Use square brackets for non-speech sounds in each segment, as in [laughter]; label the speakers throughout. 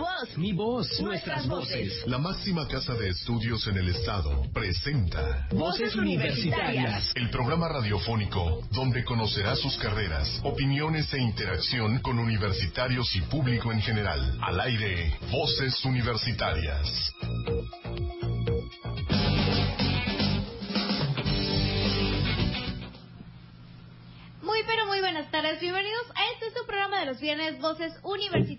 Speaker 1: voz. Mi voz. Nuestras voces.
Speaker 2: La máxima casa de estudios en el estado presenta
Speaker 1: Voces Universitarias.
Speaker 2: El programa radiofónico donde conocerá sus carreras, opiniones e interacción con universitarios y público en general. Al aire, Voces Universitarias.
Speaker 3: Muy pero muy buenas tardes, bienvenidos a este su programa de los viernes Voces Universitarias, ya viernes 10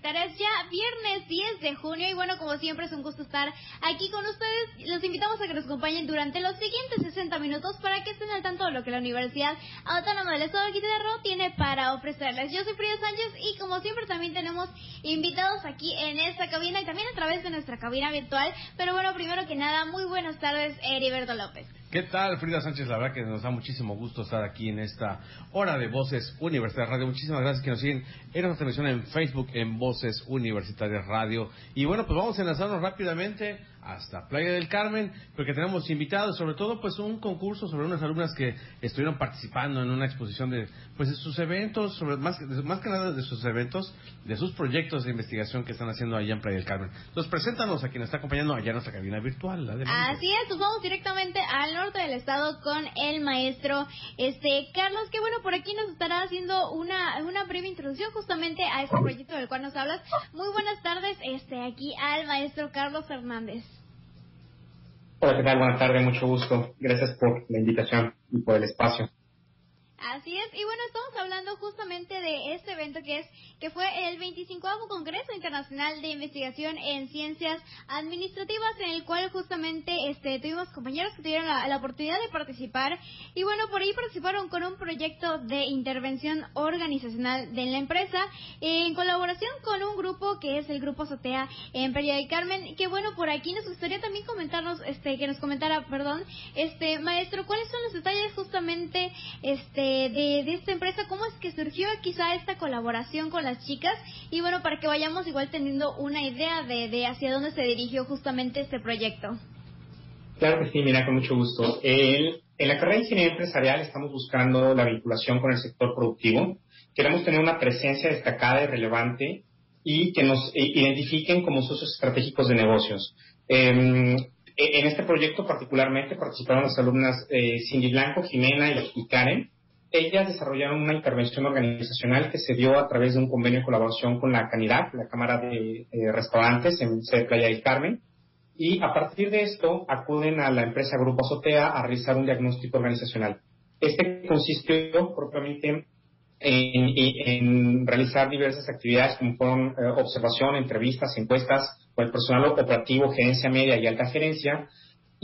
Speaker 3: de junio y bueno, como siempre es un gusto estar aquí con ustedes, los invitamos a que nos acompañen durante los siguientes 60 minutos para que estén al tanto de lo que la Universidad Autónoma del Estado de Quintana tiene para ofrecerles. Yo soy Frida Sánchez y como siempre también tenemos invitados aquí en esta cabina y también a través de nuestra cabina virtual, pero bueno, primero que nada, muy buenas tardes, Heriberto López.
Speaker 4: ¿Qué tal, Frida Sánchez? La verdad que nos da muchísimo gusto estar aquí en esta hora de Voces Universitarias Radio. Muchísimas gracias que nos siguen en nuestra transmisión en Facebook en Voces Universitarias Radio. Y bueno, pues vamos a enlazarnos rápidamente hasta Playa del Carmen, porque tenemos invitados, sobre todo pues un concurso sobre unas alumnas que estuvieron participando en una exposición de pues de sus eventos, sobre más más que nada de sus eventos, de sus proyectos de investigación que están haciendo allá en Playa del Carmen. Entonces, preséntanos a quien está acompañando allá en nuestra cabina virtual. Adelante.
Speaker 3: Así es, pues vamos directamente al norte del estado con el maestro este Carlos, que bueno, por aquí nos estará haciendo una, una breve introducción justamente a este proyecto del cual nos hablas. Muy buenas tardes, este aquí al maestro Carlos Hernández.
Speaker 5: Hola, ¿qué tal? Buenas tardes, mucho gusto. Gracias por la invitación y por el espacio.
Speaker 3: Así es, y bueno, estamos hablando justamente de este evento que es que fue el 25 Congreso Internacional de Investigación en Ciencias Administrativas, en el cual justamente este tuvimos compañeros que tuvieron la, oportunidad de participar y bueno, por ahí participaron con un proyecto de intervención organizacional de la empresa en colaboración con un grupo que es el grupo Sotea en Playa del Carmen, que bueno, por aquí nos gustaría también comentarnos este que nos comentara, perdón, este maestro, ¿cuáles son los detalles justamente este de, de, esta empresa, cómo es que surgió quizá esta colaboración con las chicas y bueno, para que vayamos igual teniendo una idea de, de hacia dónde se dirigió justamente este proyecto.
Speaker 5: Claro que sí, mira, con mucho gusto. El, en la carrera de ingeniería empresarial estamos buscando la vinculación con el sector productivo. Queremos tener una presencia destacada y relevante y que nos identifiquen como socios estratégicos de negocios. Eh, en este proyecto particularmente participaron las alumnas eh, Cindy Blanco, Jimena y, y Karen, ellas desarrollaron una intervención organizacional que se dio a través de un convenio de colaboración con la Canirac, la Cámara de eh, Restaurantes en Playa del Carmen, y a partir de esto acuden a la empresa Grupo Azotea a realizar un diagnóstico organizacional. Este consistió propiamente en, en realizar diversas actividades como fueron eh, observación, entrevistas, encuestas con el personal operativo, gerencia media y alta gerencia,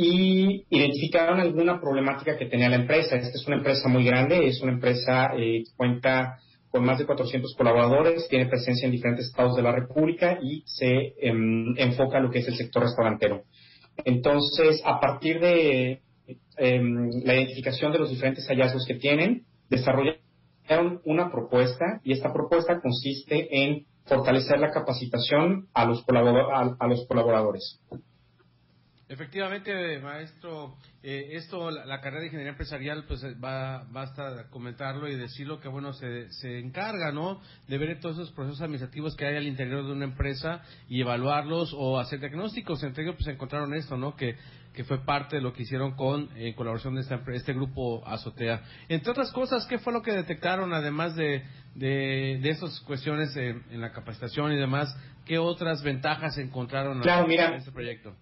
Speaker 5: y identificaron alguna problemática que tenía la empresa. Esta es una empresa muy grande, es una empresa eh, que cuenta con más de 400 colaboradores, tiene presencia en diferentes estados de la República y se eh, enfoca en lo que es el sector restaurantero. Entonces, a partir de eh, la identificación de los diferentes hallazgos que tienen, desarrollaron una propuesta y esta propuesta consiste en fortalecer la capacitación a a, a los colaboradores.
Speaker 4: Efectivamente, maestro, eh, esto, la, la, carrera de ingeniería empresarial, pues va, basta comentarlo y decirlo que, bueno, se, se encarga, ¿no? De ver todos esos procesos administrativos que hay al interior de una empresa y evaluarlos o hacer diagnósticos. Entre ellos, pues encontraron esto, ¿no? Que, que fue parte de lo que hicieron con en colaboración de esta, este grupo Azotea. Entre otras cosas, ¿qué fue lo que detectaron, además de, de, de estas cuestiones en, en, la capacitación y demás? ¿Qué otras ventajas encontraron
Speaker 5: claro,
Speaker 4: en
Speaker 5: mira,
Speaker 4: este proyecto?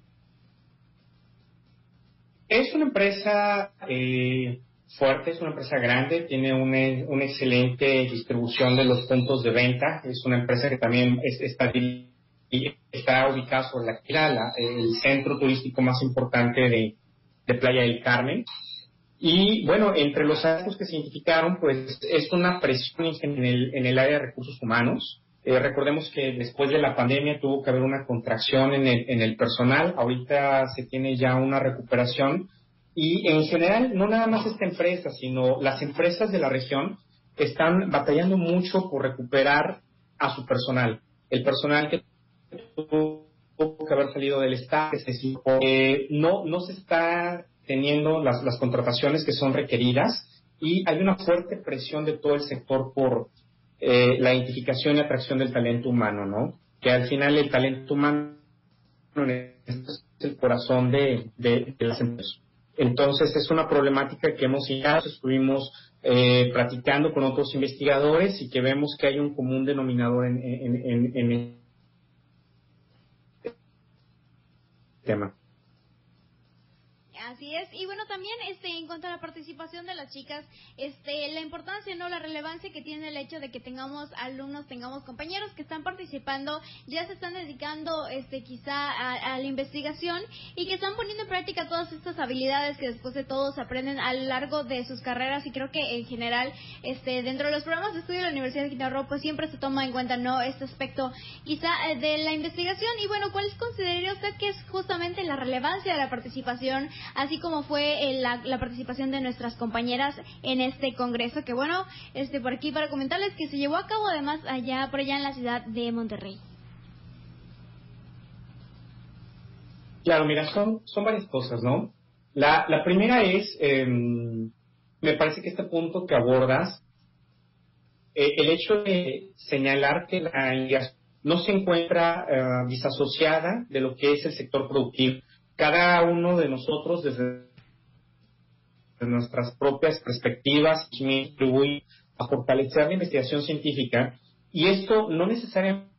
Speaker 5: Es una empresa eh, fuerte, es una empresa grande, tiene una, una, excelente distribución de los puntos de venta, es una empresa que también es, está, ubicada sobre la, la, el centro turístico más importante de, de, Playa del Carmen. Y bueno, entre los hallazgos que se identificaron, pues es una presión en el, en el área de recursos humanos. Eh, recordemos que después de la pandemia tuvo que haber una contracción en el, personal, ahorita se tiene ya una recuperación. Y en general no nada más esta empresa, sino las empresas de la región están batallando mucho por recuperar a su personal. El personal que tuvo que haber salido del Estado, eh, no, no se está teniendo las, las contrataciones que son requeridas. Y hay una fuerte presión de todo el sector por eh, la identificación y atracción del talento humano, ¿no? que al final el talento humano es el corazón de, las empresas. Entonces es una problemática que hemos iniciado, estuvimos eh, platicando con otros investigadores y que vemos que hay un común denominador en, en, en, en el tema.
Speaker 3: Y bueno, también este en cuanto a la participación de las chicas, este la importancia, no la relevancia que tiene el hecho de que tengamos alumnos, tengamos compañeros que están participando, ya se están dedicando este quizá a, la investigación y que están poniendo en práctica todas estas habilidades que después de todo se aprenden a lo largo de sus carreras. Y creo que en general este dentro de los programas de estudio de la Universidad de Quintana Roo pues siempre se toma en cuenta no este aspecto quizá eh, de la investigación. Y bueno, ¿cuál consideraría usted que es justamente la relevancia de la participación así como fue eh, la, participación de nuestras compañeras en este congreso, que bueno, este por aquí para comentarles que se llevó a cabo además allá por allá en la ciudad de Monterrey.
Speaker 5: Claro, mira, son, son varias cosas, ¿no? La, la primera es, em, me parece que este punto que abordas, eh, el hecho de señalar que la no se encuentra uh, disasociada de lo que es el sector productivo cada uno de nosotros desde nuestras propias perspectivas contribuye a fortalecer la investigación científica y esto no necesariamente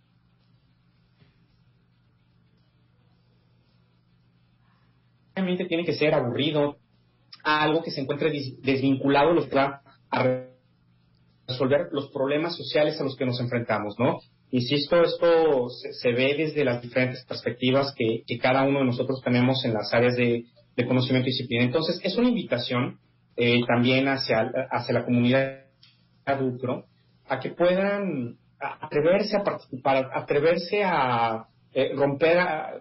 Speaker 5: tiene que ser aburrido, algo que se encuentre desvinculado lo que va a resolver los problemas sociales a los que nos enfrentamos, ¿no? Insisto, esto se, ve desde las diferentes perspectivas que, cada uno de nosotros tenemos en las áreas de, conocimiento y disciplina. Entonces, es una invitación eh, también hacia, hacia la comunidad adulto a que puedan atreverse a participar, atreverse a eh, romper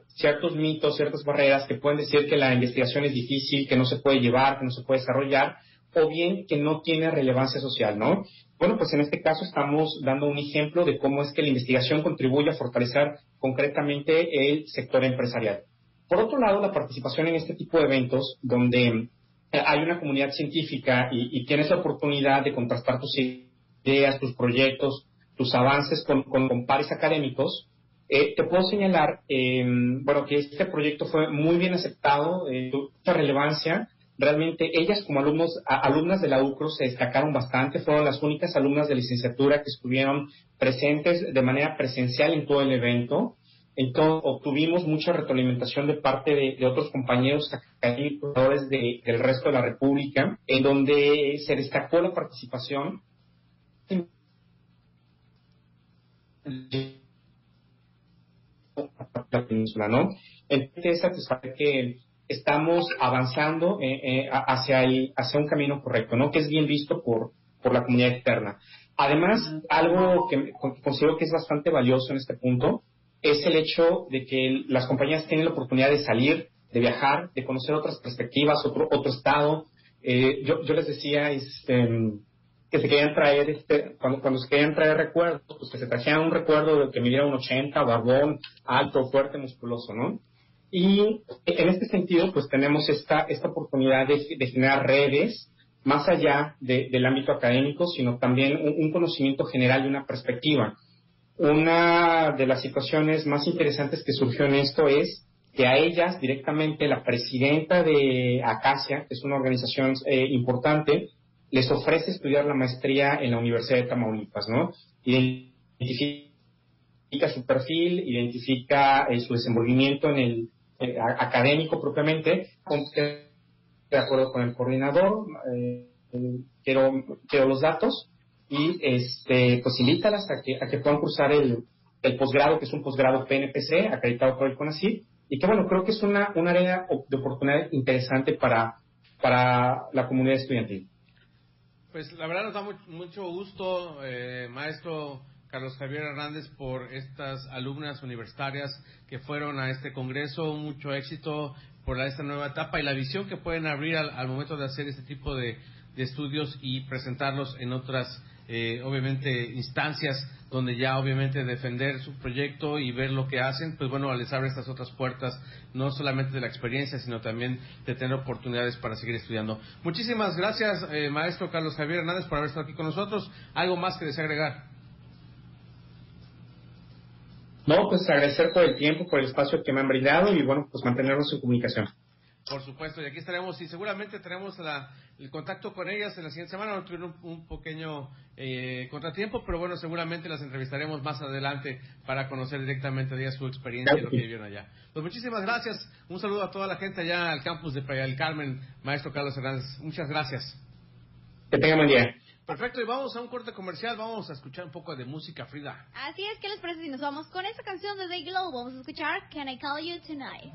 Speaker 5: ciertos mitos, ciertas barreras que pueden decir que la investigación es difícil, que no se puede llevar, que no se puede desarrollar, o bien que no tiene relevancia social, ¿no? Bueno, pues en este caso estamos dando un ejemplo de cómo es que la investigación contribuye a fortalecer concretamente el sector empresarial. Por otro lado, la participación en este tipo de eventos, donde eh, hay una comunidad científica y, tienes la oportunidad de contrastar tus ideas, tus proyectos, tus avances con, pares académicos, eh, te puedo señalar, em, bueno, que este proyecto fue muy bien aceptado, eh, mucha relevancia, realmente ellas como alumnos, alumnas de la UCRO se destacaron bastante, fueron las únicas alumnas de licenciatura que estuvieron presentes de manera presencial en todo el evento. Entonces obtuvimos mucha retroalimentación de parte de, otros compañeros académicos del resto de la República, en donde se destacó la participación la península, ¿no? Entonces, satisfacer que estamos avanzando eh, eh, hacia, hacia un camino correcto, ¿no? Que es bien visto por, por la comunidad externa. Además, algo que considero que es bastante valioso en este punto es el hecho de que las compañías tienen la oportunidad de salir, de viajar, de conocer otras perspectivas, otro, otro estado. Eh, yo, yo les decía este, que se querían traer, este, cuando, cuando se querían traer recuerdos, pues que se trajeran un recuerdo de que midiera un 80, barbón, alto, fuerte, musculoso, ¿no? Y en este sentido, pues tenemos esta, esta oportunidad de, generar redes más allá del ámbito académico, sino también un, conocimiento general y una perspectiva. Una de las situaciones más interesantes que surgió en esto es que a ellas directamente la presidenta de Acacia, que es una organización eh, importante, les ofrece estudiar la maestría en la Universidad de Tamaulipas, ¿no? Identifica su perfil, identifica eh, su desenvolvimiento en el, eh, académico propiamente, de acuerdo con el coordinador, eh, quiero, quiero los datos y este, pues invítalas a que, a que puedan cursar el, el posgrado, que es un posgrado PNPC, acreditado por el CONACYT, y que bueno, creo que es una, una área de oportunidad interesante para, para la comunidad estudiantil.
Speaker 4: Pues la verdad nos da mucho gusto, eh, maestro Carlos Javier Hernández, por estas alumnas universitarias que fueron a este congreso. Mucho éxito por esta nueva etapa y la visión que pueden abrir al, momento de hacer este tipo de, estudios y presentarlos en otras, eh, obviamente, instancias donde ya, obviamente, defender su proyecto y ver lo que hacen, pues bueno, les abre estas otras puertas, no solamente de la experiencia, sino también de tener oportunidades para seguir estudiando. Muchísimas gracias, eh, maestro Carlos Javier Hernández, por haber estado aquí con nosotros. ¿Algo más que desagregar?
Speaker 5: No, pues agradecer por el tiempo, por el espacio que me han brindado y bueno, pues mantenernos en comunicación.
Speaker 4: Por supuesto, y aquí estaremos y seguramente tenemos el contacto con ellas en la siguiente semana. No tuvieron un, pequeño eh, contratiempo, pero bueno, seguramente las entrevistaremos más adelante para conocer directamente de ellas su experiencia y lo que vivieron allá. Pues muchísimas gracias. Un saludo a toda la gente allá al campus de Playa del Carmen, maestro Carlos Hernández. Muchas gracias.
Speaker 5: Que tengan buen día.
Speaker 4: Perfecto, y vamos a un corte comercial, vamos a escuchar un poco de música, Frida.
Speaker 3: Así es, ¿qué les parece si nos vamos con esta canción de The Glow? Vamos a escuchar Can I Call You Tonight.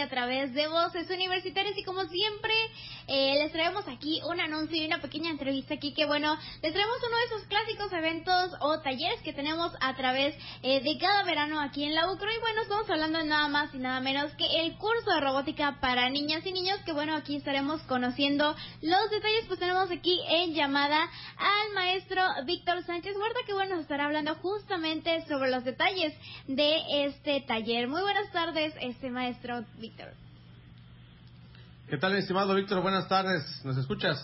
Speaker 3: A través de Voces Universitarias y como siempre eh, les traemos aquí un anuncio y una pequeña entrevista aquí que bueno, les traemos uno de esos clásicos eventos o talleres que tenemos a través eh, de cada verano aquí en la UCRO y bueno, estamos hablando de nada más y nada menos que el curso de robótica para niñas y niños que bueno, aquí estaremos conociendo los detalles, pues tenemos aquí en llamada al maestro Víctor Sánchez Huerta que bueno, nos estará hablando justamente sobre los detalles de este taller. Muy buenas tardes, este maestro Víctor.
Speaker 4: ¿Qué tal, estimado Víctor? Buenas tardes. ¿Nos escuchas?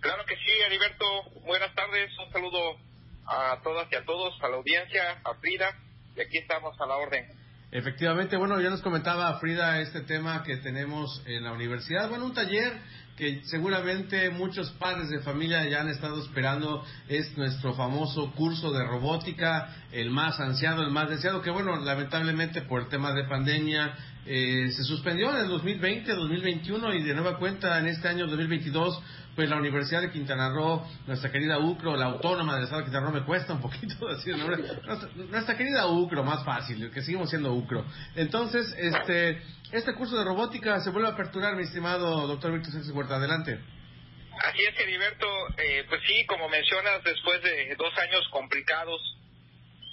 Speaker 6: Claro que sí, Heriberto. Buenas tardes. Un saludo a todas y a todos, a la audiencia, a Frida. Y aquí estamos a la orden.
Speaker 4: Efectivamente, bueno, ya nos comentaba Frida este tema que tenemos en la universidad. Bueno, un taller que seguramente muchos padres de familia ya han estado esperando es nuestro famoso curso de robótica, el más ansiado, el más deseado, que bueno, lamentablemente por el tema de pandemia eh, se suspendió en el 2020, 2021 y de nueva cuenta en este año 2022, pues la Universidad de Quintana Roo, nuestra querida UCRO, la autónoma del estado de Quintana Roo, me cuesta un poquito [laughs] decir el nombre, nuestra, querida UCRO, más fácil, que seguimos siendo UCRO. Entonces, este, este curso de robótica se vuelve a aperturar, mi estimado doctor Víctor Sánchez Huerta, adelante.
Speaker 6: Así es, Heriberto. Eh, pues sí, como mencionas, después de dos años complicados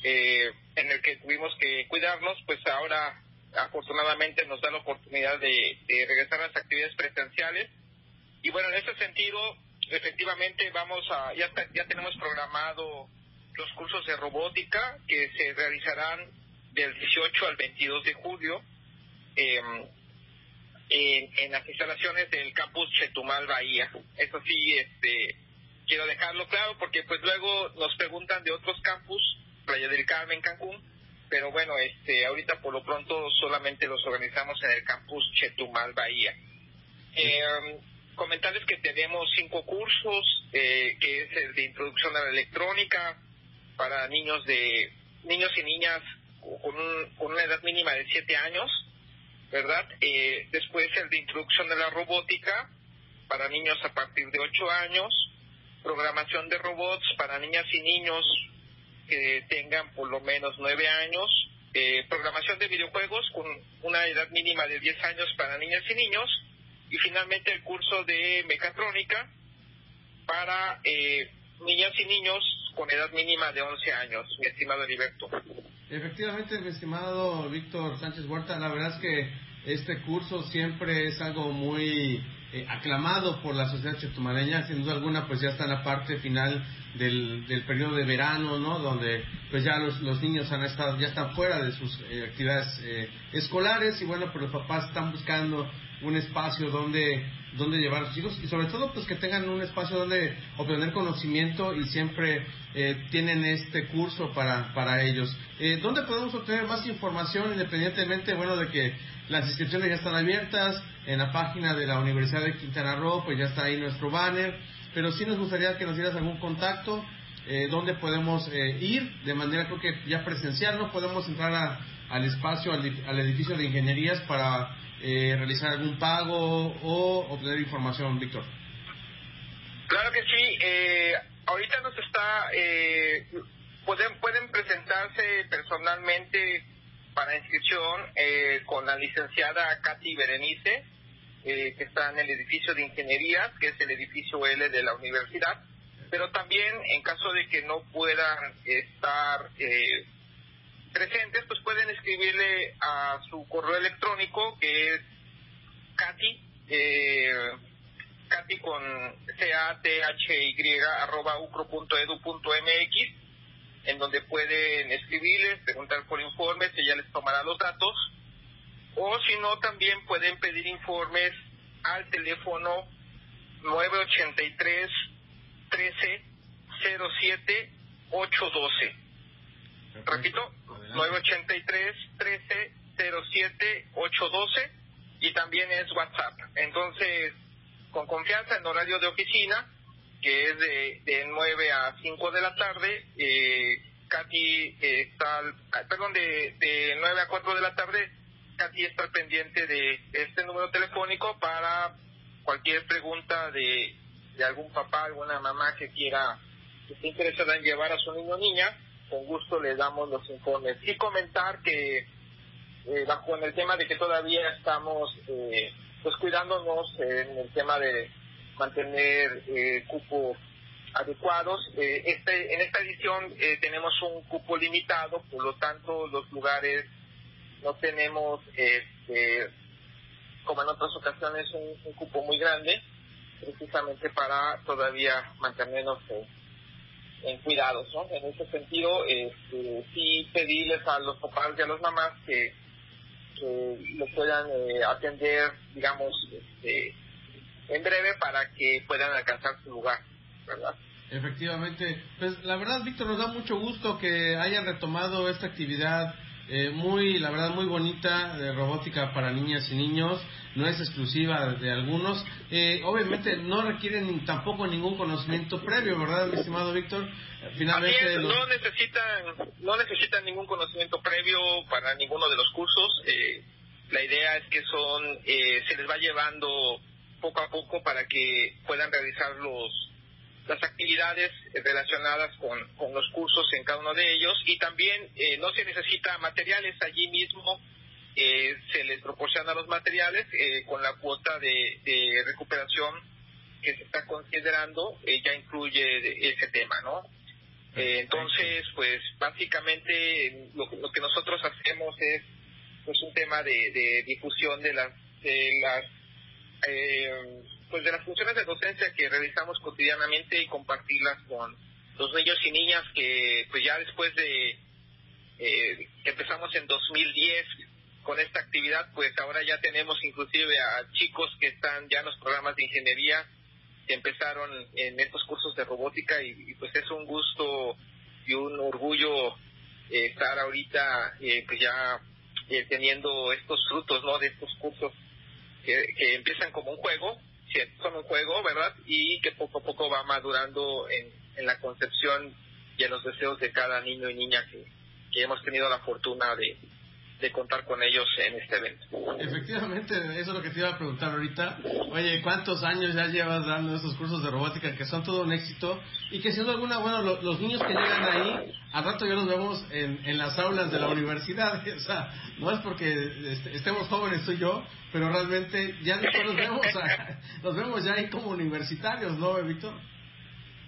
Speaker 6: eh, en el que tuvimos que cuidarnos, pues ahora afortunadamente nos da la oportunidad de, regresar a las actividades presenciales. Y bueno, en ese sentido, efectivamente vamos a, ya, ya tenemos programado los cursos de robótica que se realizarán del 18 al 22 de julio em, en, en, las instalaciones del campus Chetumal Bahía. Eso sí, este, quiero dejarlo claro porque pues luego nos preguntan de otros campus, Playa del Carmen, Cancún, pero bueno, este, ahorita por lo pronto solamente los organizamos en el campus Chetumal Bahía. Eh, comentarles que tenemos cinco cursos, eh, que es el de introducción a la electrónica para niños de niños y niñas con, con una edad mínima de siete años, ¿verdad? Eh, después el de introducción a la robótica para niños a partir de ocho años, programación de robots para niñas y niños que tengan por lo menos nueve años, eh, programación de videojuegos con una edad mínima de 10 años para niñas y niños, y finalmente el curso de mecatrónica para eh, niñas y niños con edad mínima de 11 años, mi estimado Heriberto.
Speaker 4: Efectivamente, mi estimado Víctor Sánchez Huerta, la verdad es que este curso siempre es algo muy eh, aclamado por la sociedad chetumaleña, sin duda alguna, pues ya está en la parte final del, del periodo de verano, ¿no? Donde pues ya los, los niños han estado, ya están fuera de sus eh, actividades eh, escolares y bueno, pues los papás están buscando un espacio donde donde llevar a sus hijos y sobre todo pues que tengan un espacio donde obtener conocimiento y siempre tienen este curso para, para ellos. Eh, ¿Dónde podemos obtener más información independientemente, bueno, de que las inscripciones ya están abiertas. En la página de la Universidad de Quintana Roo, pues ya está ahí nuestro banner, pero sí nos gustaría que nos dieras algún contacto, eh, dónde podemos eh, ir. De manera creo que ya presencial, no podemos entrar al espacio, al, edificio de ingenierías para eh, realizar algún pago o obtener información, Víctor.
Speaker 6: Claro que sí, eh, ahorita nos está, pueden, pueden presentarse personalmente para inscripción eh, con la licenciada Katy Berenice, eh, que está en el edificio de ingeniería, que es el edificio L de la universidad, pero también en caso de que no puedan estar eh, presentes, pues pueden escribirle a su correo electrónico que es Katy, eh, Katy con C-A-T-H-Y arroba ucro.edu.mx en donde pueden escribirles, preguntar por informes, ella les tomará los datos, o si no, también pueden pedir informes al teléfono 983 13 07 812. Repito, 983 13 07 812 y también es WhatsApp. Entonces, con confianza en horario de oficina, que es de, de 9 a 5 de la tarde. Eh, Katy está, ah, perdón, de, de 9 a 4 de la tarde, Katy está pendiente de este número telefónico para cualquier pregunta de, de algún papá, alguna mamá que quiera, que esté interesada en llevar a su niño o niña, con gusto le damos los informes. Y comentar que, eh, bajo en el tema de que todavía estamos, eh, pues cuidándonos en el tema de mantener eh, cupos adecuados. Eh, este, en esta edición eh, tenemos un cupo limitado, por lo tanto los lugares no tenemos, este, como en otras ocasiones, un, cupo muy grande, precisamente para todavía mantenernos en cuidados. ¿no? En ese sentido, este, sí pedirles a los papás y a las mamás que, que lo puedan eh, atender, digamos, este, en breve para que puedan alcanzar su lugar, ¿verdad?
Speaker 4: Efectivamente, pues la verdad, Víctor, nos da mucho gusto que hayan retomado esta actividad eh, muy, la verdad, muy bonita de robótica para niñas y niños. No es exclusiva de algunos. Eh, obviamente no requieren tampoco ningún conocimiento previo, ¿verdad, mi estimado Víctor?
Speaker 6: Finalmente, no necesitan, no necesitan ningún conocimiento previo para ninguno de los cursos. Eh, La idea es que son, eh, se les va llevando poco a poco para que puedan realizar los las actividades relacionadas con, con los cursos en cada uno de ellos. Y también eh, no se necesita materiales. Allí mismo eh, se les proporciona los materiales eh, con la cuota de, de, recuperación que se está considerando ya incluye ese tema no entonces pues básicamente lo, lo, que nosotros hacemos es pues un tema de, de difusión de las de las eh, pues de las funciones de docencia que realizamos cotidianamente y compartirlas con los niños y niñas que pues ya después de eh, que empezamos en 2010 con esta actividad pues ahora ya tenemos inclusive a chicos que están ya en los programas de ingeniería que empezaron en estos cursos de robótica y, pues es un gusto y un orgullo eh, estar ahorita eh, pues ya eh, teniendo estos frutos no de estos cursos que, empiezan como un juego son un juego, ¿verdad? Y que poco a poco va madurando en, la concepción y en los deseos de cada niño y niña que hemos tenido la fortuna de, de contar con ellos en este evento.
Speaker 4: Efectivamente, eso es lo que te iba a preguntar ahorita. Oye, ¿cuántos años ya llevas dando estos cursos de robótica que son todo un éxito? Y que siendo alguna, bueno, los niños que llegan ahí, al rato ya los vemos en, en las aulas de la universidad. [laughs] O sea, no es porque estemos jóvenes tú y yo, pero realmente ya después los vemos, [laughs] los vemos ya ahí como universitarios, ¿no, Víctor?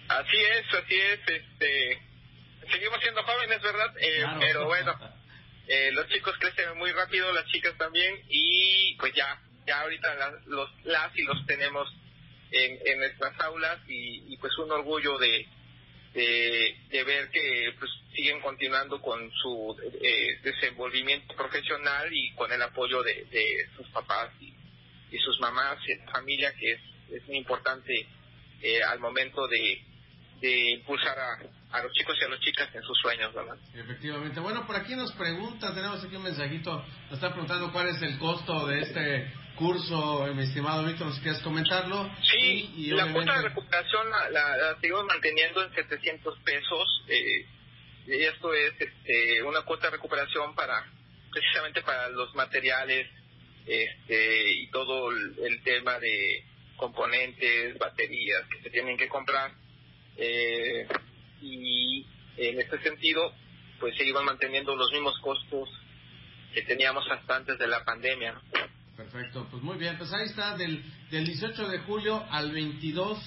Speaker 6: Así es, así es. Este, seguimos siendo jóvenes, ¿verdad? Eh, pero bueno eh, los chicos crecen muy rápido, las chicas también, y pues ya, ya ahorita los, las y los tenemos en, en nuestras aulas y, pues un orgullo de, de, ver que pues siguen continuando con su eh, desenvolvimiento profesional y con el apoyo de, sus papás y, y sus mamás y familia que es, es muy importante eh, al momento de, de impulsar a, a los chicos y a las chicas en sus sueños, ¿verdad?
Speaker 4: Efectivamente. Bueno, por aquí nos pregunta, tenemos aquí un mensajito, nos está preguntando cuál es el costo de este curso, mi estimado Víctor, ¿nos quieres comentarlo?
Speaker 6: Sí, y, la cuota de recuperación la, seguimos manteniendo en 700 pesos. Eh, y esto es este, una cuota de recuperación para precisamente para los materiales este, y todo el tema de componentes, baterías que se tienen que comprar eh, y en este sentido pues se iban manteniendo los mismos costos que teníamos hasta antes de la pandemia.
Speaker 4: Perfecto, pues muy bien, pues ahí está, del, del 18 de julio al 22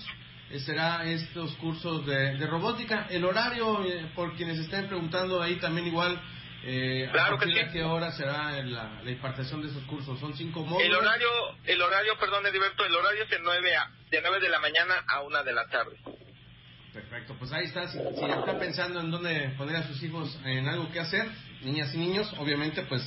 Speaker 4: eh, será estos cursos de, de robótica. El horario, eh, por quienes estén preguntando ahí también igual, eh,
Speaker 6: claro
Speaker 4: que sí. qué hora será la, la, impartición de esos cursos? ¿Son cinco módulos?
Speaker 6: El horario, el horario, perdón, Ediberto, el horario es de 9, a, de 9 de la mañana a 1 de la tarde.
Speaker 4: Pues ahí está. Si, está pensando en dónde poner a sus hijos en algo que hacer, niñas y niños, obviamente, pues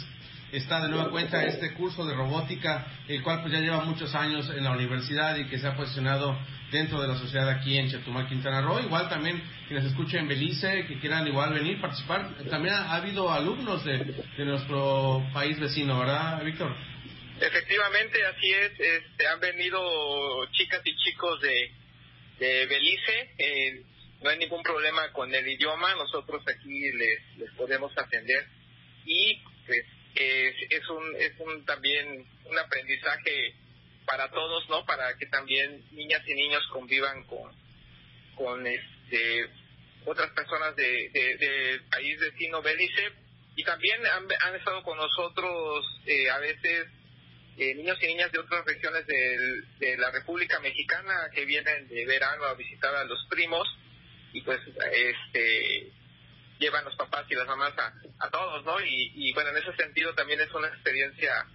Speaker 4: está de nueva cuenta este curso de robótica, el cual pues ya lleva muchos años en la universidad y que se ha posicionado dentro de la sociedad aquí en Chetumal, Quintana Roo. Igual también quienes escuchen en Belice, que quieran igual venir, participar. También ha, habido alumnos de, de, nuestro país vecino, ¿verdad, Víctor?
Speaker 6: Efectivamente, así es. Este, han venido chicas y chicos de de Belice. Eh, no hay ningún problema con el idioma, nosotros aquí les, les podemos atender. Y pues es, un, es un también un aprendizaje para todos, ¿no? Para que también niñas y niños convivan con, con este, otras personas de, de, país vecino Belice. Y también han, han estado con nosotros eh, a veces eh, niños y niñas de otras regiones de la República Mexicana que vienen de verano a visitar a los primos y pues este llevan los papás y las mamás a, a todos, ¿no? Y, bueno, en ese sentido también es una experiencia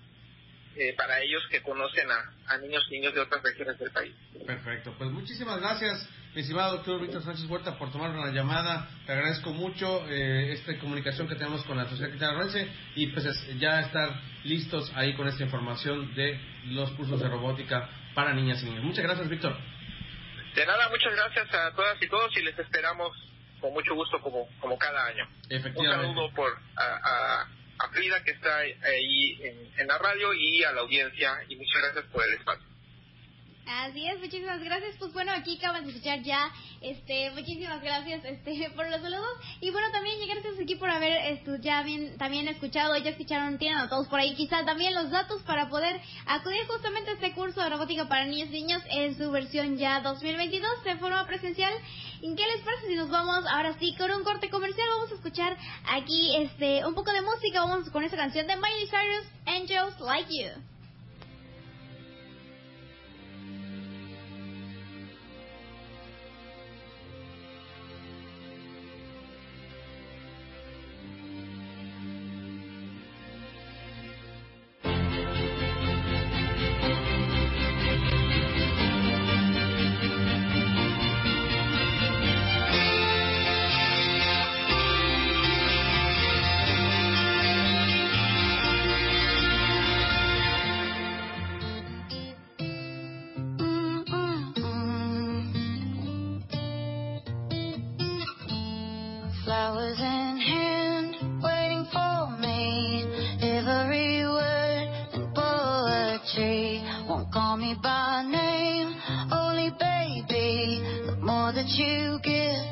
Speaker 6: eh, para ellos que conocen a, a niños y niños de otras regiones del país.
Speaker 4: Perfecto, pues muchísimas gracias mi estimado doctor Víctor Sánchez Huerta, por tomar una llamada. Te agradezco mucho eh, esta comunicación que tenemos con la sociedad quintanarroense y pues ya estar listos ahí con esta información de los cursos de robótica para niñas y niños. Muchas gracias, Víctor.
Speaker 6: De nada, muchas gracias a todas y todos y les esperamos con mucho gusto como, como cada año. Un saludo por, a, a, Frida que está ahí en, en la radio y a la audiencia y muchas gracias por el espacio.
Speaker 7: Así es, muchísimas gracias. Pues bueno, aquí acaban de escuchar ya, este, muchísimas gracias, este, [laughs] por los saludos. Y bueno, también gracias aquí por haber esto, ya bien, también escuchado, ya escucharon, tienen a todos por ahí quizás también los datos para poder acudir justamente a este curso de robótica para niños y niños en su versión ya 2022 de forma presencial. ¿Y qué les parece si nos vamos ahora sí con un corte comercial? Vamos a escuchar aquí este un poco de música, vamos con esa canción de Miley Cyrus, Angels Like You. flowers in hand, waiting for me. Every word in poetry won't call me by name, only baby. The more that you give.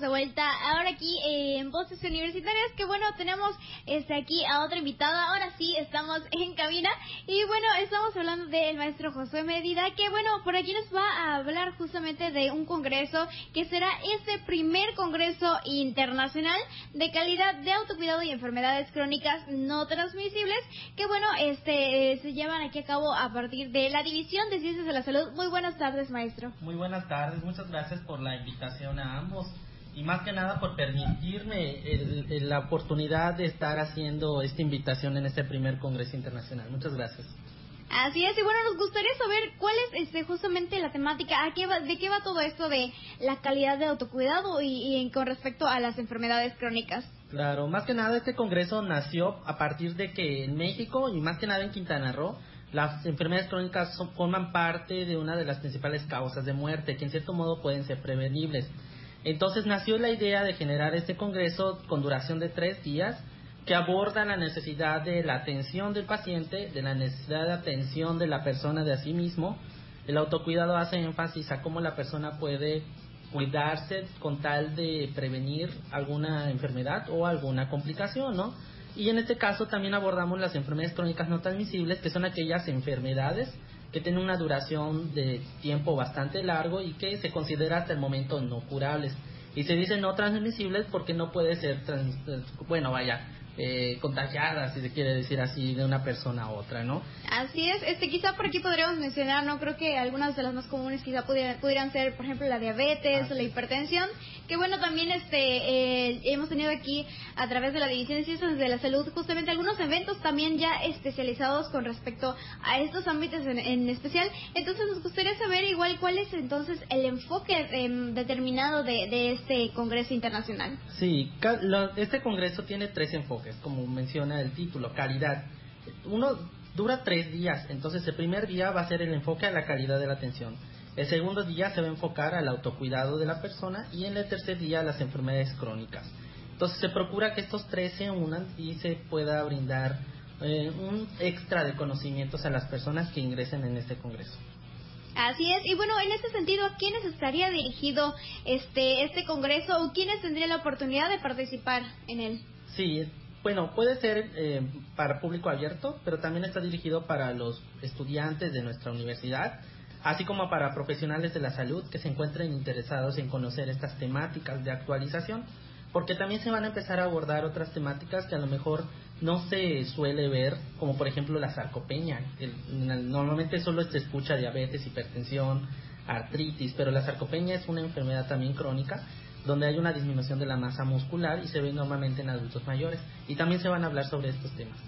Speaker 7: De vuelta. Ahora aquí en Voces Universitarias, que bueno, tenemos este aquí a otra invitada. Ahora sí, estamos [laughs] en cabina. Y bueno, estamos hablando del maestro José Medida, que bueno, por aquí nos va a hablar justamente de un congreso que será este primer congreso internacional de calidad de autocuidado y enfermedades crónicas no transmisibles, que bueno, este se llevan aquí a cabo a partir de la División de Ciencias de la Salud. Muy buenas tardes, maestro.
Speaker 8: Muy buenas tardes, muchas gracias por la invitación a ambos y más que nada por permitirme la oportunidad de estar haciendo esta invitación en este primer Congreso Internacional. Muchas gracias.
Speaker 7: Así es, y bueno, nos gustaría saber cuál es este, justamente la temática, ¿a qué de qué va todo esto de la calidad de autocuidado y, y, con respecto a las enfermedades crónicas.
Speaker 8: Claro, más que nada este congreso nació a partir de que en México y más que nada en Quintana Roo las enfermedades crónicas forman parte de una de las principales causas de muerte, que en cierto modo pueden ser prevenibles. Entonces nació la idea de generar este congreso con duración de tres días, que aborda la necesidad de la atención del paciente, de la necesidad de atención de la persona de a sí mismo. El autocuidado hace énfasis a cómo la persona puede cuidarse con tal de prevenir alguna enfermedad o alguna complicación, ¿no? Y en este caso también abordamos las enfermedades crónicas no transmisibles, que son aquellas enfermedades que tienen una duración de tiempo bastante largo y que se considera hasta el momento no curables. Y se dice no transmisibles porque no puede ser, bueno, vaya, eh, contagiada, si se quiere decir así, de una persona a otra, ¿no?
Speaker 3: Así es, este quizá por aquí podríamos mencionar, no creo que algunas de las más comunes quizá pudieran, pudieran ser, por ejemplo, la diabetes o la hipertensión, que bueno, también este eh, hemos tenido aquí a través de la División de Ciencias de la Salud justamente algunos eventos también ya especializados con respecto a estos ámbitos en, especial. Entonces nos gustaría saber igual cuál es entonces el enfoque em, determinado de, de, este Congreso Internacional.
Speaker 8: Sí, este Congreso tiene tres enfoques, como menciona el título, calidad. Uno dura tres días, entonces el primer día va a ser el enfoque a la calidad de la atención. El segundo día se va a enfocar al autocuidado de la persona y en el tercer día a las enfermedades crónicas. Entonces se procura que estos tres se unan y se pueda brindar eh, un extra de conocimientos a las personas que ingresen en este congreso.
Speaker 3: Así es, y bueno, en ese sentido, ¿a quiénes estaría dirigido este, este congreso o quiénes tendrían la oportunidad de participar en él?
Speaker 8: Sí, bueno, puede ser eh, para público abierto, pero también está dirigido para los estudiantes de nuestra universidad así como para profesionales de la salud que se encuentren interesados en conocer estas temáticas de actualización, porque también se van a empezar a abordar otras temáticas que a lo mejor no se suele ver, como por ejemplo la sarcopenia. normalmente solo se escucha diabetes, hipertensión, artritis, pero la sarcopenia es una enfermedad también crónica donde hay una disminución de la masa muscular y se ve normalmente en adultos mayores. Y también se van a hablar sobre estos temas.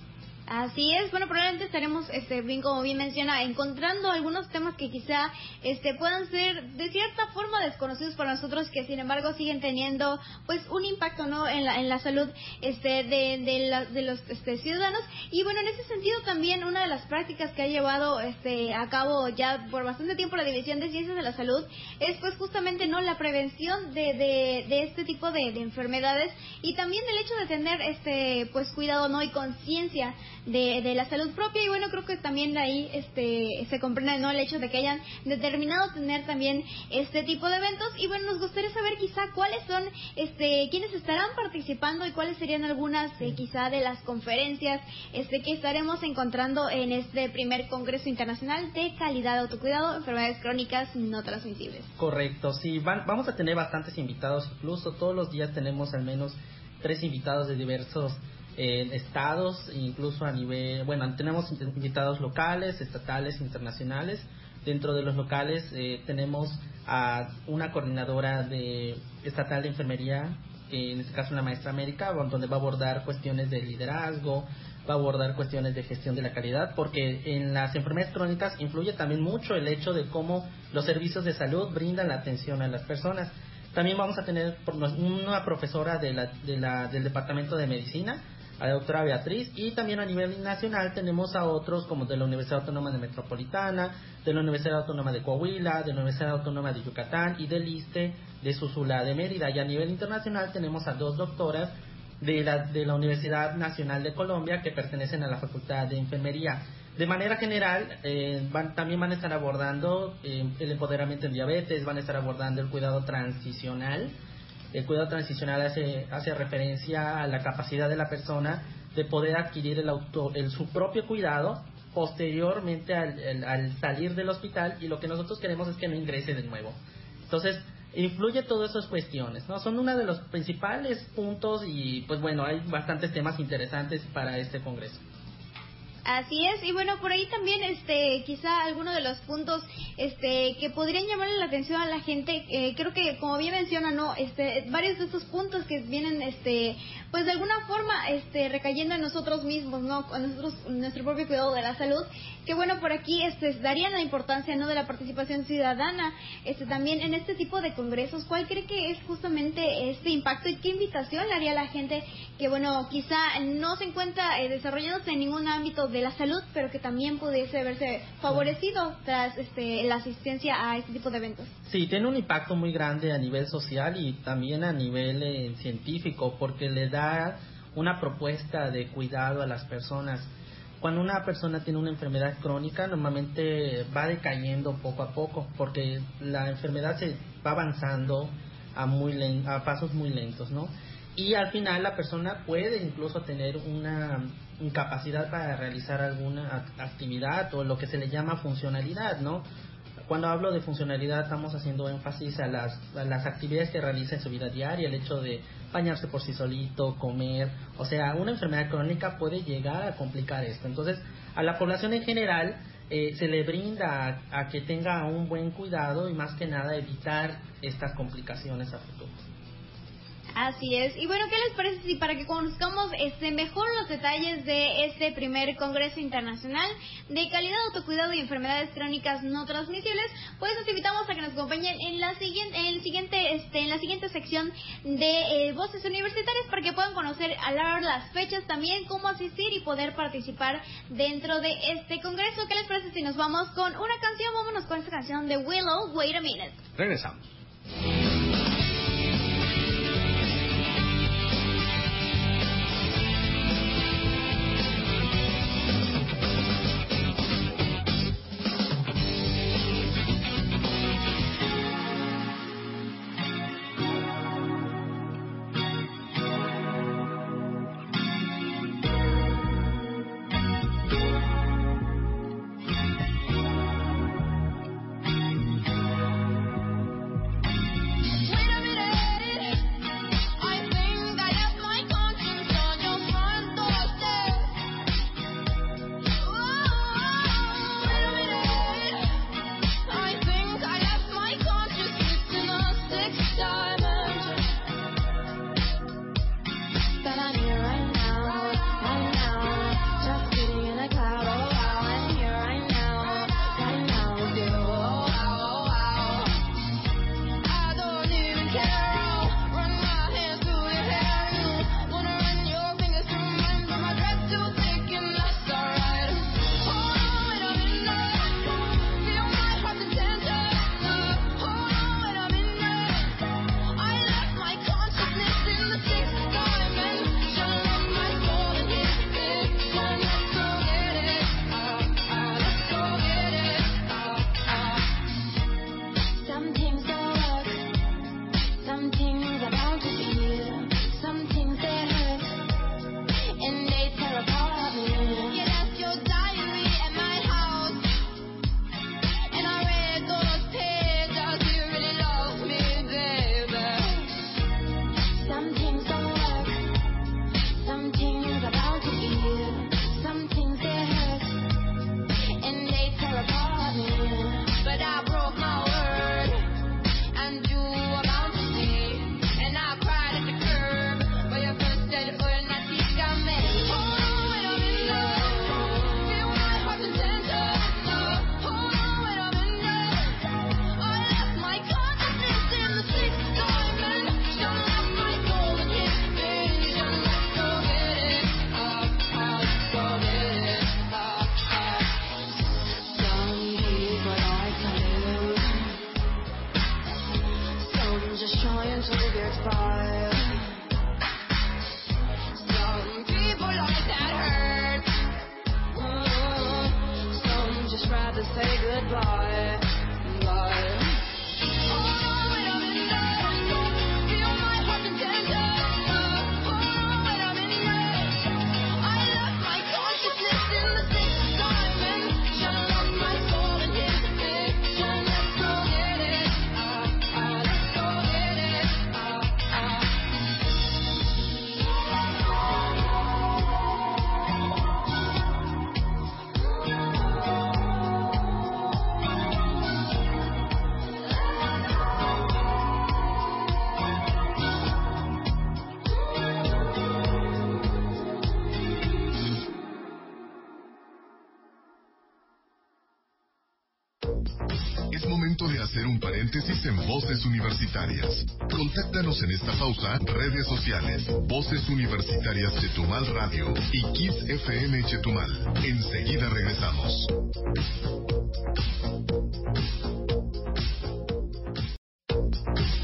Speaker 3: Así es, bueno, probablemente estaremos, este, bien como bien menciona, encontrando algunos temas que quizá, este, puedan ser de cierta forma desconocidos para nosotros, que sin embargo siguen teniendo, pues, un impacto, ¿no? En la, en la salud, este, de, de, de los, este, ciudadanos. Y bueno, en ese sentido también una de las prácticas que ha llevado, este, a cabo ya por bastante tiempo la División de Ciencias de la Salud es, pues, justamente, ¿no? La prevención de, de, de este tipo de, de enfermedades y también el hecho de tener, este, pues, cuidado, ¿no? Y conciencia de, de, la salud propia y bueno creo que también ahí este se comprende no el hecho de que hayan determinado tener también este tipo de eventos. Y bueno nos gustaría saber quizá cuáles son este quiénes estarán participando y cuáles serían algunas eh, quizá de las conferencias este que estaremos encontrando en este primer congreso internacional de calidad de autocuidado enfermedades crónicas no transmisibles.
Speaker 8: Correcto sí van, vamos a tener bastantes invitados incluso todos los días tenemos al menos tres invitados de diversos en estados, incluso a nivel, bueno, tenemos invitados locales, estatales, internacionales. Dentro de los locales eh, tenemos a una coordinadora de estatal de enfermería, en este caso una maestra médica, donde va a abordar cuestiones de liderazgo, va a abordar cuestiones de gestión de la calidad, porque en las enfermedades crónicas influye también mucho el hecho de cómo los servicios de salud brindan la atención a las personas. También vamos a tener una profesora de la, de la, del Departamento de Medicina a la doctora Beatriz y también a nivel nacional tenemos a otros como de la Universidad Autónoma de Metropolitana, de la Universidad Autónoma de Coahuila, de la Universidad Autónoma de Yucatán y del ISTE de Susula de Mérida. Y a nivel internacional tenemos a dos doctoras de la, de la Universidad Nacional de Colombia que pertenecen a la Facultad de Enfermería. De manera general, eh, van, también van a estar abordando eh, el empoderamiento en diabetes, van a estar abordando el cuidado transicional, el cuidado transicional hace, hace referencia a la capacidad de la persona de poder adquirir el auto, el, su propio cuidado posteriormente al, al, salir del hospital y lo que nosotros queremos es que no ingrese de nuevo. Entonces, influye todas esas cuestiones, ¿no? Son uno de los principales puntos y pues bueno, hay bastantes temas interesantes para este congreso.
Speaker 3: Así es, y bueno, por ahí también, este, quizá algunos de los puntos, este, que podrían llamarle la atención a la gente, eh, creo que como bien menciona, no, este, varios de estos puntos que vienen, este, pues de alguna forma, este, recayendo en nosotros mismos, no, en nosotros, nuestro propio cuidado de la salud, que bueno, por aquí, este, darían la importancia, no, de la participación ciudadana, este, también en este tipo de congresos, ¿cuál cree que es justamente este impacto y qué invitación le haría a la gente que bueno, quizá no se encuentra eh, desarrollándose en ningún ámbito de la salud, pero que también pudiese verse favorecido tras este, la asistencia a este tipo de eventos.
Speaker 8: Sí, tiene un impacto muy grande a nivel social y también a nivel eh, científico, porque le da una propuesta de cuidado a las personas. Cuando una persona tiene una enfermedad crónica, normalmente va decayendo poco a poco, porque la enfermedad se va avanzando a, muy a pasos muy lentos, ¿no? y al final la persona puede incluso tener una incapacidad para realizar alguna actividad o lo que se le llama funcionalidad, ¿no? Cuando hablo de funcionalidad estamos haciendo énfasis a las, a las actividades que realiza en su vida diaria, el hecho de bañarse por sí solito, comer, o sea, una enfermedad crónica puede llegar a complicar esto. Entonces, a la población en general eh, se le brinda a, a que tenga un buen cuidado y más que nada evitar estas complicaciones a futuro.
Speaker 3: Así es. Y bueno, ¿qué les parece si para que conozcamos este mejor los detalles de este primer Congreso Internacional de Calidad, Autocuidado y Enfermedades Crónicas No Transmisibles, pues los invitamos a que nos acompañen en la siguiente, en el siguiente, este, en la siguiente sección de eh, Voces Universitarias para que puedan conocer a la las fechas también, cómo asistir y poder participar dentro de este Congreso. ¿Qué les parece si nos vamos con una canción? Vámonos con esta canción de Willow, Wait a Minute.
Speaker 9: Regresamos.
Speaker 2: Es momento de hacer un paréntesis en Voces Universitarias. Contáctanos en esta pausa, redes sociales, Voces Universitarias Chetumal Radio y Kiss FM Chetumal. Enseguida regresamos.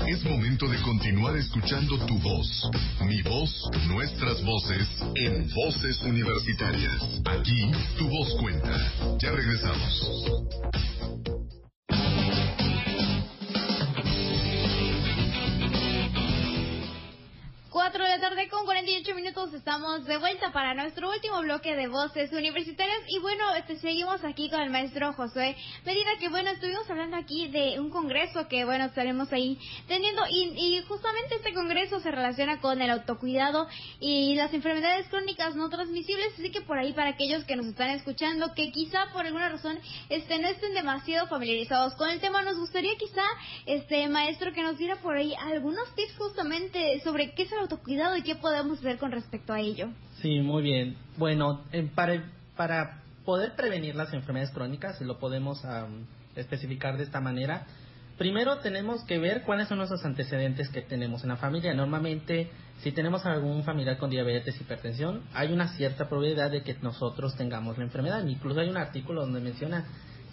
Speaker 2: Es momento de continuar escuchando tu voz, mi voz, nuestras voces, en Voces Universitarias. Aquí, tu voz cuenta. Ya regresamos.
Speaker 3: Para nuestro último bloque de voces universitarias. Y bueno, este, seguimos aquí con el maestro José Medina que bueno, estuvimos hablando aquí de un congreso que bueno, estaremos ahí teniendo. Y, y justamente este congreso se relaciona con el autocuidado y las enfermedades crónicas no transmisibles, así que por ahí para aquellos que nos están escuchando que quizá por alguna razón este no estén demasiado familiarizados con el tema, nos gustaría quizá este maestro que nos diera por ahí algunos tips justamente sobre qué es el autocuidado y qué podemos hacer con respecto a ello.
Speaker 8: Sí, muy bien. Bueno, para, para poder prevenir las enfermedades crónicas, lo podemos especificar de esta manera, primero tenemos que ver cuáles son nuestros antecedentes que tenemos en la familia. Normalmente, si tenemos algún familiar con diabetes, hipertensión, hay una cierta probabilidad de que nosotros tengamos la enfermedad. Incluso hay un artículo donde menciona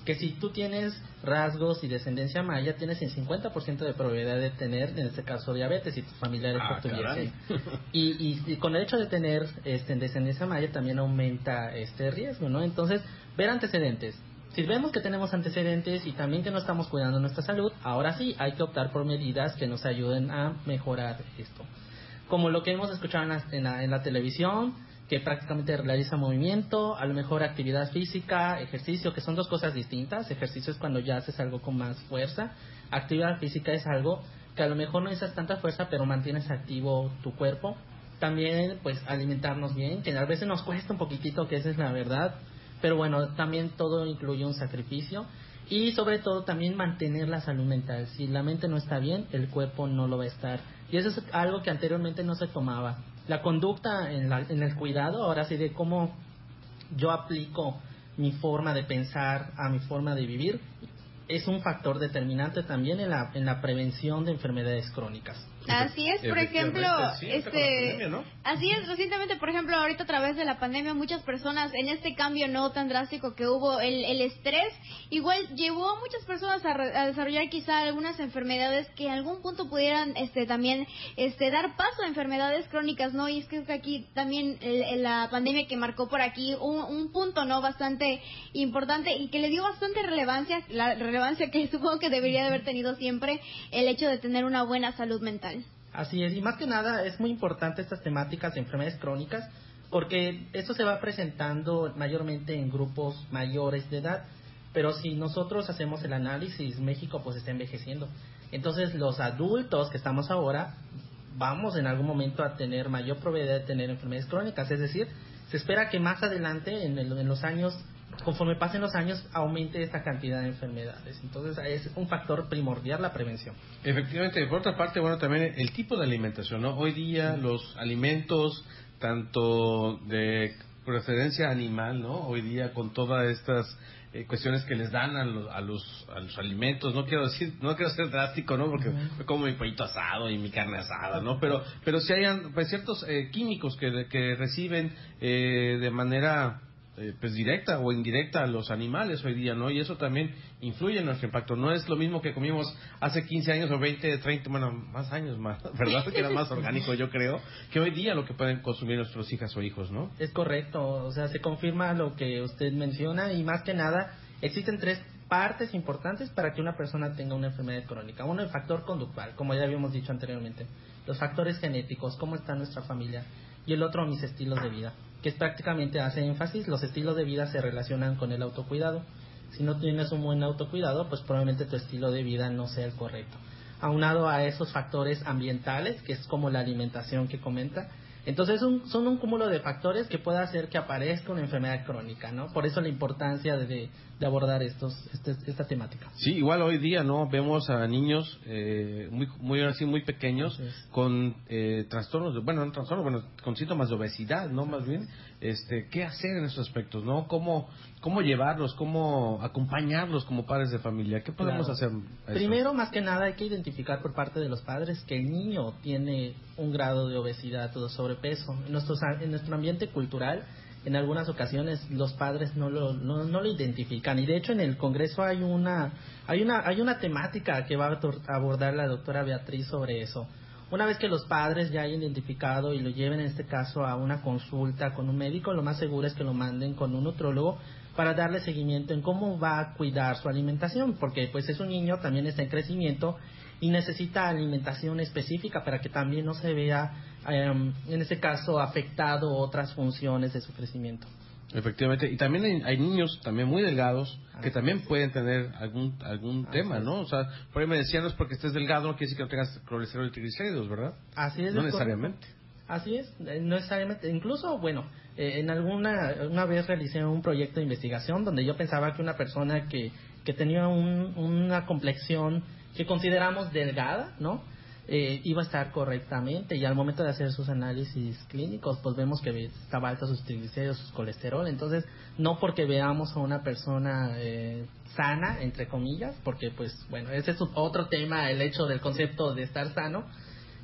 Speaker 8: que si tú tienes rasgos y descendencia maya, tienes el 50% de probabilidad de tener, en este caso, diabetes y tus familiares ah, tuviesen. [laughs] Y, y, con el hecho de tener este, descendencia maya también aumenta este riesgo, ¿no? Entonces, ver antecedentes. Si vemos que tenemos antecedentes y también que no estamos cuidando nuestra salud, ahora sí hay que optar por medidas que nos ayuden a mejorar esto. Como lo que hemos escuchado en la, en la, en la televisión, que prácticamente realiza movimiento, a lo mejor actividad física, ejercicio, que son dos cosas distintas. Ejercicio es cuando ya haces algo con más fuerza. Actividad física es algo que a lo mejor no necesitas tanta fuerza, pero mantienes activo tu cuerpo. También, pues, alimentarnos bien, que a veces nos cuesta un poquitito, que esa es la verdad. Pero bueno, también todo incluye un sacrificio. Y sobre todo también mantener la salud mental. Si la mente no está bien, el cuerpo no lo va a estar. Y eso es algo que anteriormente no se tomaba la conducta en, en el cuidado, ahora sí de cómo yo aplico mi forma de pensar a mi forma de vivir, es un factor determinante también en la, en la prevención de enfermedades crónicas.
Speaker 3: Así es, por ejemplo, este, así es, recientemente, por ejemplo, ahorita a través de la pandemia, muchas personas en este cambio no tan drástico que hubo, el, el estrés, igual llevó a muchas personas a, desarrollar quizá algunas enfermedades que en algún punto pudieran, este, también, este, dar paso a enfermedades crónicas, ¿no? Y es que aquí también la pandemia que marcó por aquí un, un punto, ¿no? Bastante importante y que le dio bastante relevancia, la relevancia que [laughs] supongo que debería de haber tenido siempre el hecho de tener una buena salud mental.
Speaker 8: Así es, y más que nada es muy importante estas temáticas de enfermedades crónicas porque esto se va presentando mayormente en grupos mayores de edad, pero si nosotros hacemos el análisis, México pues está envejeciendo. Entonces los adultos que estamos ahora vamos en algún momento a tener mayor probabilidad de tener enfermedades crónicas, es decir, se espera que más adelante, en, en los años conforme pasen los años aumente esta cantidad de enfermedades. Entonces es un factor primordial la prevención.
Speaker 4: Efectivamente, por otra parte, bueno, también el tipo de alimentación, ¿no? Hoy día los alimentos, tanto de procedencia animal, ¿no? Hoy día con todas estas eh, cuestiones que les dan a los, a los, a los alimentos, no quiero decir, no quiero ser drástico, ¿no? Porque como mi pollito asado y mi carne asada, ¿no? Pero, pero si hay pues, ciertos eh, químicos que, que reciben eh, de manera eh, pues directa o indirecta a los animales hoy día, ¿no? Y eso también influye en nuestro impacto. No es lo mismo que comimos hace 15 años o 20, 30, bueno, más años más, [laughs] ¿verdad? Que era más [laughs] orgánico, yo creo, que hoy día lo que pueden consumir nuestros hijas o hijos, ¿no?
Speaker 8: Es correcto, o sea, se confirma lo que usted menciona y más que nada existen tres partes importantes para que una persona tenga una enfermedad crónica. Uno, el factor conductual, como ya habíamos dicho anteriormente. Los factores genéticos, cómo está nuestra familia. Y el otro, mis estilos de vida que prácticamente hace énfasis, los estilos de vida se relacionan con el autocuidado. Si no tienes un buen autocuidado, pues probablemente tu estilo de vida no sea el correcto. Aunado a esos factores ambientales, que es como la alimentación que comenta, entonces son un cúmulo de factores que puede hacer que aparezca una enfermedad crónica, ¿no? Por eso la importancia de, abordar estos, este, esta temática.
Speaker 4: Sí, igual hoy día, ¿no? Vemos a niños eh, muy, muy así, muy pequeños con eh, trastornos, bueno, no trastornos, bueno, con síntomas de obesidad, ¿no? Más bien, este, ¿qué hacer en estos aspectos, no? ¿Cómo, cómo llevarlos, cómo acompañarlos como padres de familia? ¿Qué podemos hacer?
Speaker 8: Primero, más que nada, hay que identificar por parte de los padres que el niño tiene un grado de obesidad o de sobrepeso. En, nuestros, en nuestro ambiente cultural, en algunas ocasiones los padres no lo, no, lo identifican y de hecho en el Congreso hay una hay una hay una temática que va a abordar la doctora Beatriz sobre eso una vez que los padres ya hayan identificado y lo lleven en este caso a una consulta con un médico, lo más seguro es que lo manden con un nutrólogo para darle seguimiento en cómo va a cuidar su alimentación, porque pues es un niño, también está en crecimiento y necesita alimentación específica para que también no se vea, em, en este caso, afectado otras funciones de su crecimiento.
Speaker 4: Efectivamente, y también hay, hay niños también muy delgados que también pueden tener algún algún tema, ¿no? O sea, por ahí me decían, no es porque estés delgado, no quiere decir que no tengas colesterol y triglicéridos, ¿verdad?
Speaker 8: Así es.
Speaker 4: No
Speaker 8: es
Speaker 4: necesariamente.
Speaker 8: Así es, eh, no necesariamente. Incluso, bueno, eh, en alguna una vez realicé un proyecto de investigación donde yo pensaba que una persona que, que tenía un- una complexión que consideramos delgada, ¿no? Eh, iba a estar correctamente y al momento de hacer sus análisis clínicos pues vemos que estaba alto sus triglicéridos, sus colesterol, entonces no porque veamos a una persona eh, sana, entre comillas, porque pues bueno, ese es otro tema, el hecho del concepto de estar sano,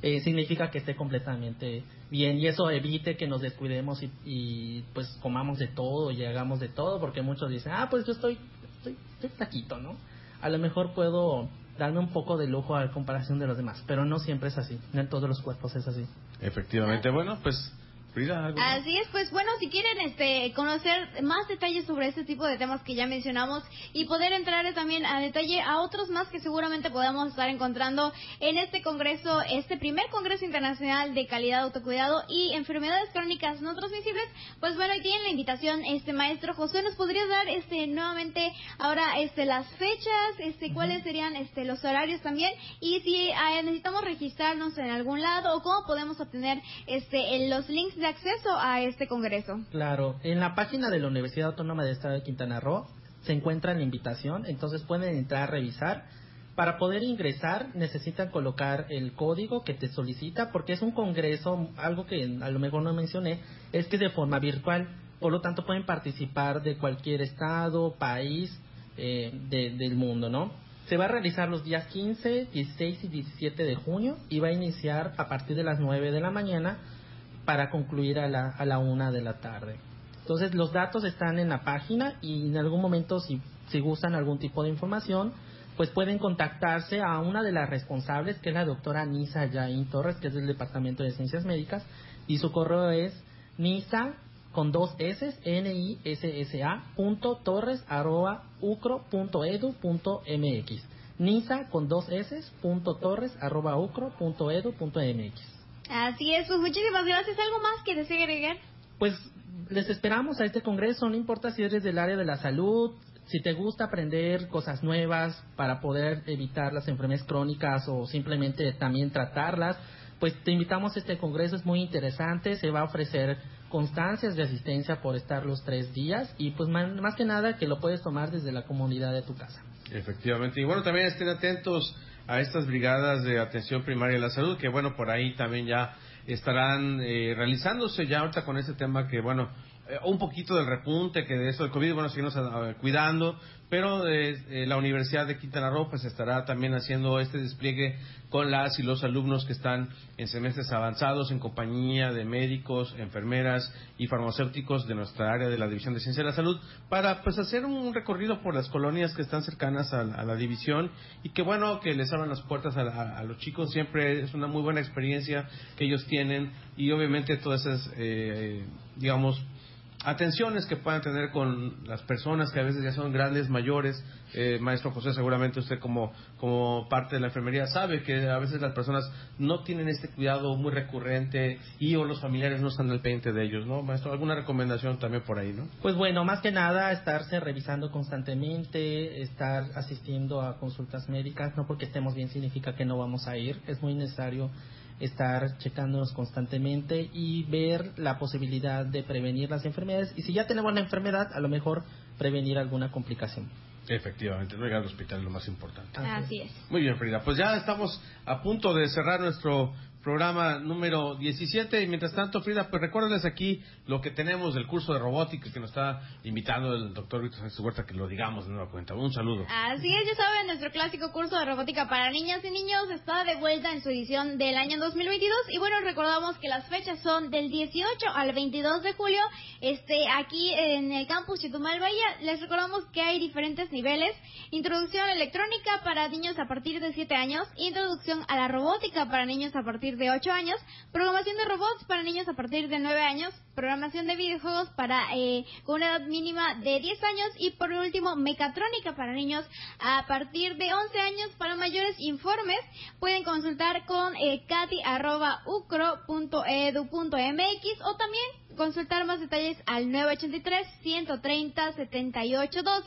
Speaker 8: eh, significa que esté completamente bien y eso evite que nos descuidemos y, y, pues comamos de todo y hagamos de todo porque muchos dicen ah pues yo estoy estoy, flaquito no a lo mejor puedo darme un poco de lujo a comparación de los demás pero no siempre es así no en todos los cuerpos es así.
Speaker 4: Efectivamente, bueno, pues Frida, ¿algo más?
Speaker 3: Así es, pues bueno, si quieren este conocer más detalles sobre este tipo de temas que ya mencionamos y poder entrar también a detalle a otros más que seguramente podamos estar encontrando en este congreso, este primer congreso internacional de calidad, autocuidado y enfermedades crónicas no transmisibles, pues bueno, ahí tienen la invitación, este maestro José, ¿nos podría dar este nuevamente ahora este las fechas, este cuáles serían este los horarios también y si ah, necesitamos registrarnos en algún lado o cómo podemos obtener este los links de acceso a este congreso?
Speaker 8: Claro, en la página de la Universidad Autónoma del Estado de Quintana Roo se encuentra la invitación, entonces pueden entrar a revisar. Para poder ingresar necesitan colocar el código que te solicita porque es un congreso, algo que a lo mejor no mencioné, es que es de forma virtual, por lo tanto pueden participar de cualquier estado, país eh, de- del mundo, ¿no? Se va a realizar los días 15, 16 y 17 de junio y va a iniciar a partir de las 9 de la mañana para concluir a la, a la una de la tarde. Entonces los datos están en la página y en algún momento si, si gustan algún tipo de información, pues pueden contactarse a una de las responsables, que es la doctora Nisa Yain Torres, que es del Departamento de Ciencias Médicas, y su correo es nisa con dos S, N I S S A punto torres arroba ucro punto edu punto MX. Nisa con dos S punto torres arroba ucro punto edu punto MX.
Speaker 3: Así es, pues muchísimas gracias. ¿Algo más que desee agregar?
Speaker 8: Pues les esperamos a este congreso, no importa si eres del área de la salud, si te gusta aprender cosas nuevas para poder evitar las enfermedades crónicas o simplemente también tratarlas, pues te invitamos a este congreso, es muy interesante, se va a ofrecer constancias de asistencia por estar los tres días y pues más, más que nada que lo puedes tomar desde la comunidad de tu casa.
Speaker 4: Efectivamente. Y bueno, también estén atentos a estas brigadas de atención primaria de la salud, que bueno, por ahí también ya estarán eh, realizándose ya ahorita con ese tema que bueno, eh, un poquito del repunte que de eso del COVID, bueno, seguimos ah, cuidando, pero eh, eh, la Universidad de Quintana Roo pues estará también haciendo este despliegue con las y los alumnos que están en semestres avanzados en compañía de médicos, enfermeras y farmacéuticos de nuestra área de la División de Ciencia de la Salud para pues hacer un recorrido por las colonias que están cercanas a, la división y que bueno que les abran las puertas a, a- a los chicos. Siempre es una muy buena experiencia que ellos tienen y obviamente todas esas eh, digamos atenciones que puedan tener con las personas que a veces ya son grandes, mayores. Eh, maestro José, seguramente usted como, como parte de la enfermería sabe que a veces las personas no tienen este cuidado muy recurrente y o los familiares no están al pendiente de ellos, ¿no? Maestro, alguna recomendación también por ahí, ¿no?
Speaker 8: Pues bueno, más que nada estarse revisando constantemente, estar asistiendo a consultas médicas, no porque estemos bien significa que no vamos a ir, es muy necesario estar checándonos constantemente y ver la posibilidad de prevenir las enfermedades y si ya tenemos la enfermedad, a lo mejor prevenir alguna complicación.
Speaker 4: Efectivamente, no llegar al hospital es lo más importante.
Speaker 3: Así es.
Speaker 4: Muy bien, Frida. Pues ya estamos a punto de cerrar nuestro programa número 17 y mientras tanto, Frida, pues recuérdales aquí lo que tenemos del curso de robótica que nos está invitando el doctor Víctor Sánchez Huerta, que lo digamos de nueva cuenta. Un saludo.
Speaker 3: Así es, ya saben, nuestro clásico curso de robótica para niñas y niños está de vuelta en su edición del año 2022 y bueno, recordamos que las fechas son del 18 al 22 de julio, este aquí en el campus Chetumal Bahía. Les recordamos que hay diferentes niveles, introducción electrónica para niños a partir de 7 años, introducción a la robótica para niños a partir de 8 años, programación de robots para niños a partir de 9 años, programación de videojuegos para eh, con una edad mínima de 10 años. Y por último mecatrónica para niños a partir de 11 años. Para mayores informes pueden consultar con eh, cati.ucro.edu.mx o también consultar más detalles al 983-130-7812,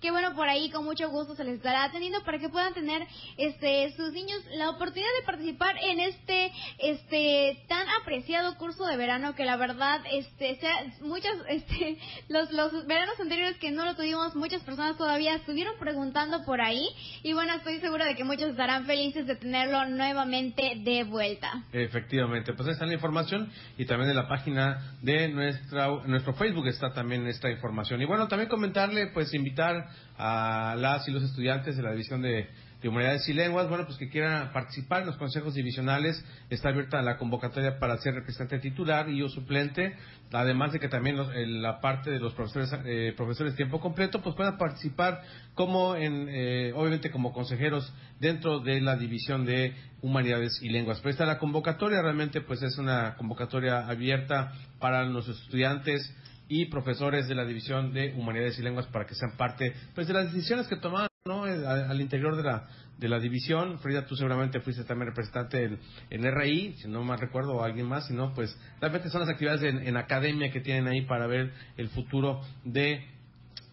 Speaker 3: que bueno, por ahí con mucho gusto se les estará atendiendo para que puedan tener este sus niños la oportunidad de participar en este este tan apreciado curso de verano que la verdad este sea, muchas [laughs] este los los veranos anteriores que no lo tuvimos muchas personas todavía estuvieron preguntando por ahí y bueno, estoy segura de que muchos estarán felices de tenerlo nuevamente de vuelta.
Speaker 4: Efectivamente, pues esta es la información y también en la página de nuestra, nuestro Facebook está también esta información. Y bueno, también comentarle, pues invitar a las y los estudiantes de la División de, Humanidades y Lenguas, bueno, pues que quieran participar en los consejos divisionales, está abierta la convocatoria para ser representante titular y o suplente, además de que también la parte de los profesores eh, profesores tiempo completo, pues puedan participar como en, eh, obviamente como consejeros dentro de la División de Humanidades y Lenguas. Pero esta la convocatoria, realmente pues es una convocatoria abierta para los estudiantes y profesores de la División de Humanidades y Lenguas para que sean parte pues de las decisiones que toman ¿no? Eh, al, interior de la, de la división. Frida, tú seguramente fuiste también representante en, en RI, si no mal recuerdo, o alguien más, si no, pues realmente son las actividades en, en academia que tienen ahí para ver el futuro de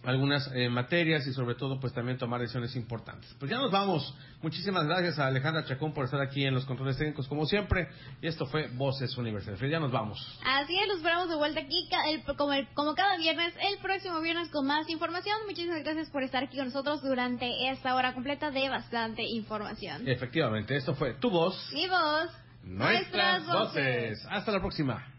Speaker 4: algunas eh, materias y sobre todo pues también tomar decisiones importantes. Pues ya nos vamos. Muchísimas gracias a Alejandra Chacón por estar aquí en los controles técnicos como siempre. Y esto fue Voces Universales. Ya nos vamos.
Speaker 3: Así es, los esperamos de vuelta aquí como, como cada viernes, el próximo viernes con más información. Muchísimas gracias por estar aquí con nosotros durante esta hora completa de bastante información.
Speaker 4: Efectivamente, esto fue tu voz.
Speaker 3: Mi voz.
Speaker 4: Nuestras, voces. Hasta la próxima.